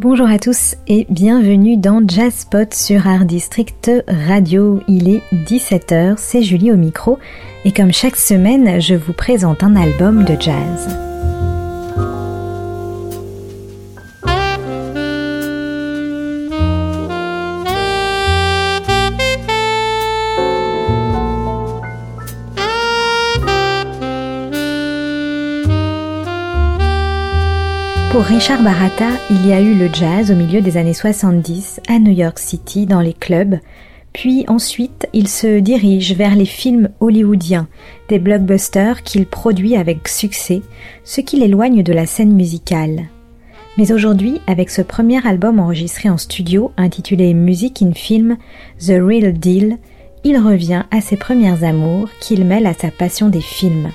Bonjour à tous et bienvenue dans Jazzpot sur Art District Radio. Il est 17h, c'est Julie au micro et comme chaque semaine, je vous présente un album de jazz. Pour Richard Barata, il y a eu le jazz au milieu des années 70 à New York City dans les clubs, puis ensuite il se dirige vers les films hollywoodiens, des blockbusters qu'il produit avec succès, ce qui l'éloigne de la scène musicale. Mais aujourd'hui, avec ce premier album enregistré en studio intitulé Music in Film, The Real Deal, il revient à ses premières amours qu'il mêle à sa passion des films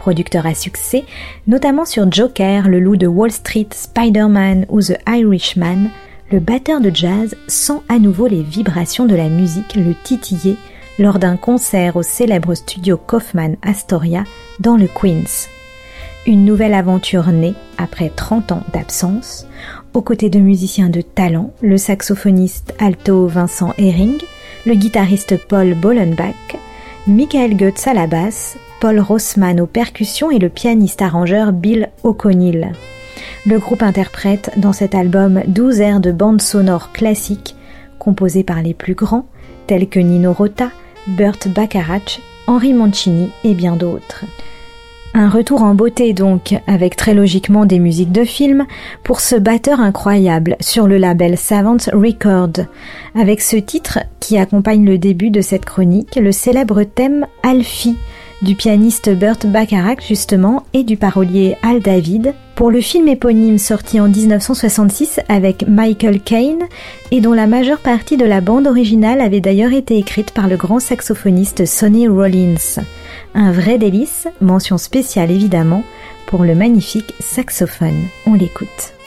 producteur à succès, notamment sur Joker, Le Loup de Wall Street, Spider-Man ou The Irishman, le batteur de jazz sent à nouveau les vibrations de la musique le titiller lors d'un concert au célèbre studio Kaufman Astoria dans le Queens. Une nouvelle aventure née après 30 ans d'absence, aux côtés de musiciens de talent, le saxophoniste alto Vincent Herring, le guitariste Paul Bollenbach, Michael Goetz à la basse, Paul Rossman aux percussions et le pianiste-arrangeur Bill O'Connell. Le groupe interprète dans cet album 12 airs de bande sonore classique composés par les plus grands tels que Nino Rota, Burt Bacharach, Henri Mancini et bien d'autres. Un retour en beauté donc, avec très logiquement des musiques de film, pour ce batteur incroyable sur le label Savant Record, avec ce titre qui accompagne le début de cette chronique, le célèbre thème Alfie, du pianiste Burt Bacharach justement et du parolier Al David pour le film éponyme sorti en 1966 avec Michael Caine et dont la majeure partie de la bande originale avait d'ailleurs été écrite par le grand saxophoniste Sonny Rollins. Un vrai délice, mention spéciale évidemment pour le magnifique saxophone. On l'écoute.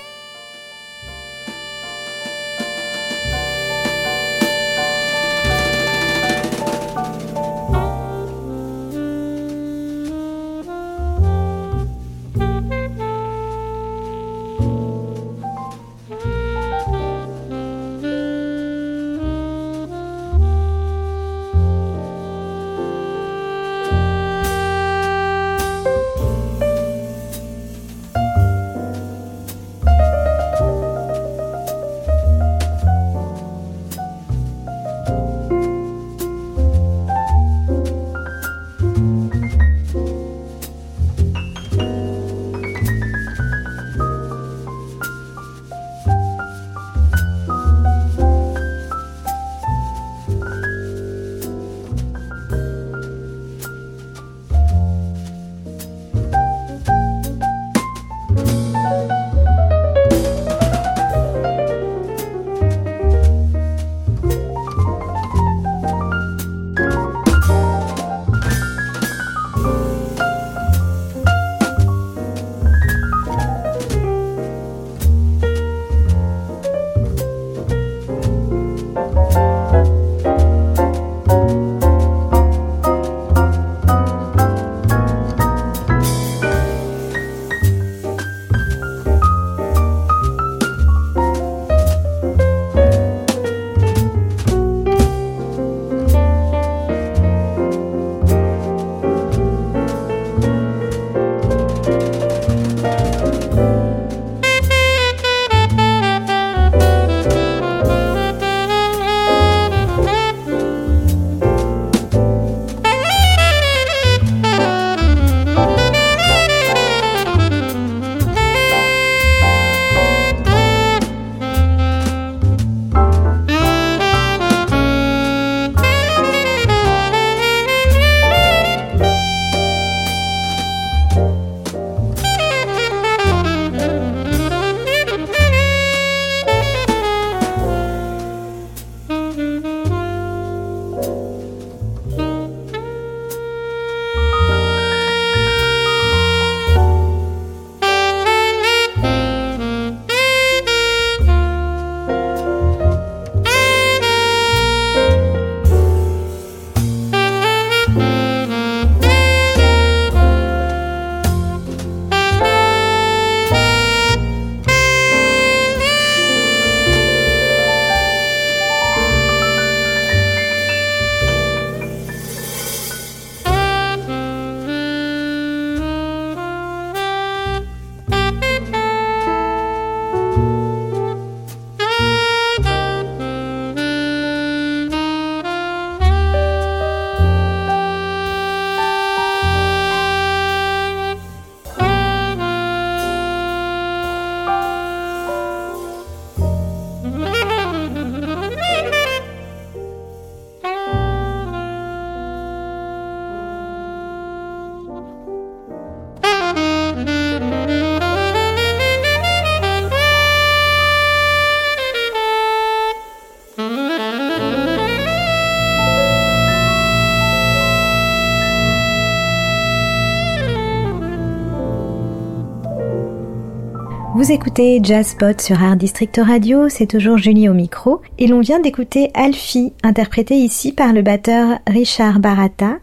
Vous écoutez Jazzpot sur Art District Radio, c'est toujours Julie au micro, et l'on vient d'écouter Alfie, interprété ici par le batteur Richard Barata,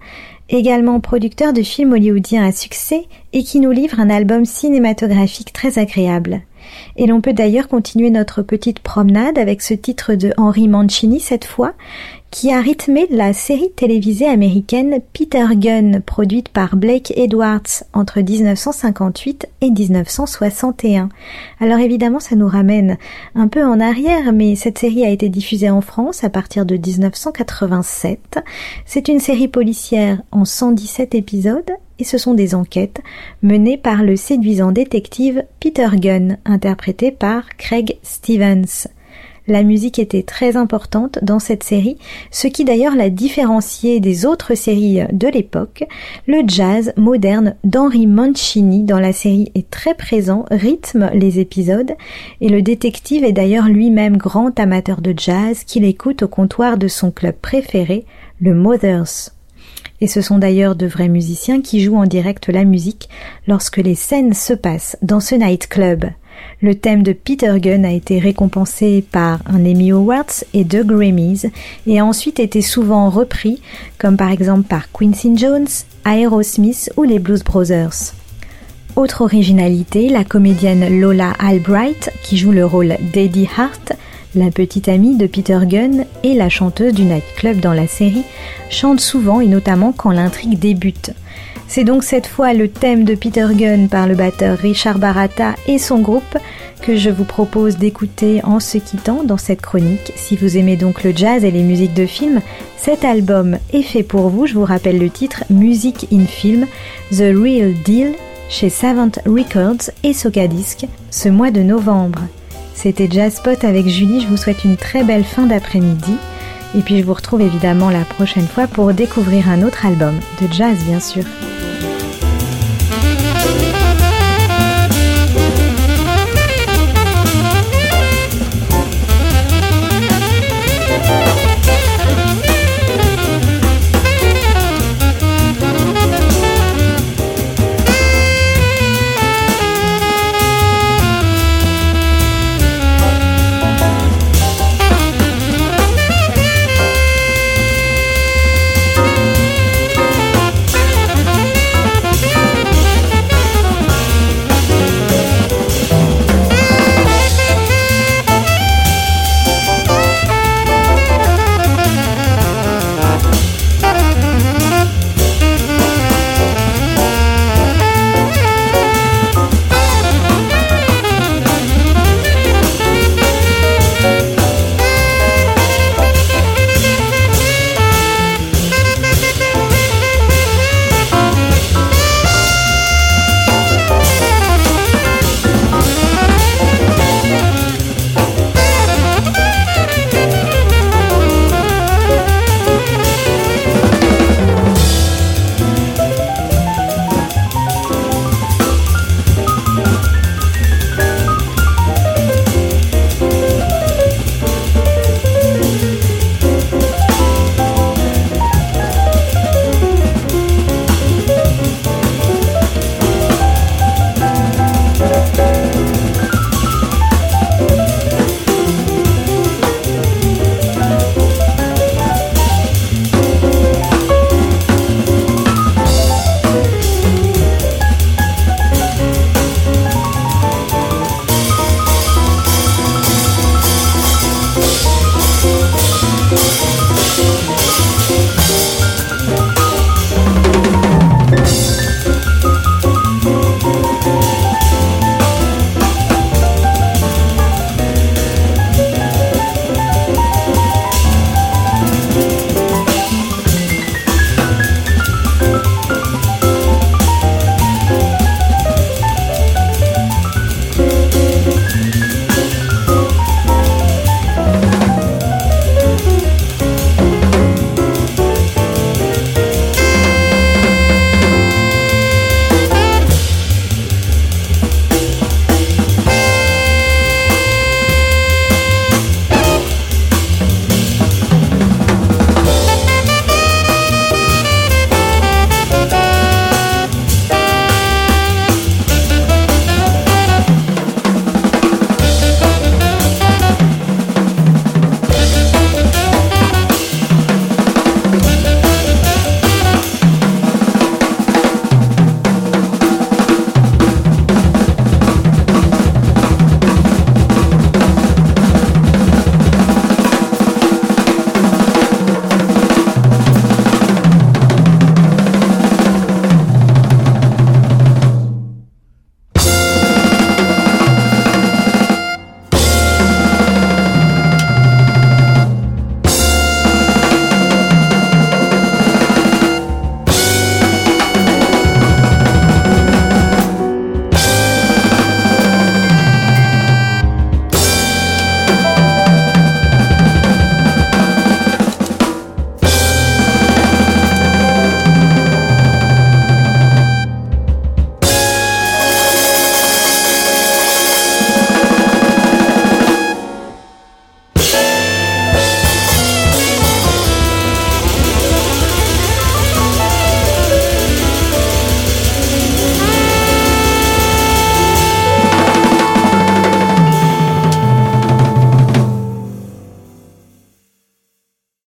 également producteur de films hollywoodiens à succès et qui nous livre un album cinématographique très agréable. Et l'on peut d'ailleurs continuer notre petite promenade avec ce titre de Henry Mancini cette fois, qui a rythmé la série télévisée américaine Peter Gunn, produite par Blake Edwards entre 1958 et 1961. Alors évidemment, ça nous ramène un peu en arrière, mais cette série a été diffusée en France à partir de 1987. C'est une série policière en 117 épisodes et ce sont des enquêtes menées par le séduisant détective Peter Gunn, interprété par Craig Stevens. La musique était très importante dans cette série, ce qui d'ailleurs l'a différenciée des autres séries de l'époque. Le jazz moderne d'Henry Mancini dans la série est très présent, rythme les épisodes, et le détective est d'ailleurs lui-même grand amateur de jazz qu'il écoute au comptoir de son club préféré, le Mothers. Et ce sont d'ailleurs de vrais musiciens qui jouent en direct la musique lorsque les scènes se passent dans ce nightclub. Le thème de Peter Gunn a été récompensé par un Emmy Awards et deux Grammys et a ensuite été souvent repris, comme par exemple par Quincy Jones, Aerosmith ou les Blues Brothers. Autre originalité, la comédienne Lola Albright, qui joue le rôle d'Eddie Hart, la petite amie de Peter Gunn et la chanteuse du nightclub dans la série, chante souvent et notamment quand l'intrigue débute. C'est donc cette fois le thème de Peter Gunn par le batteur Richard Barata et son groupe que je vous propose d'écouter en se quittant dans cette chronique. Si vous aimez donc le jazz et les musiques de film, cet album est fait pour vous. Je vous rappelle le titre Music in Film, The Real Deal chez Savant Records et Socadisc ce mois de novembre. C'était Jazzpot avec Julie, je vous souhaite une très belle fin d'après-midi. Et puis je vous retrouve évidemment la prochaine fois pour découvrir un autre album, de jazz bien sûr.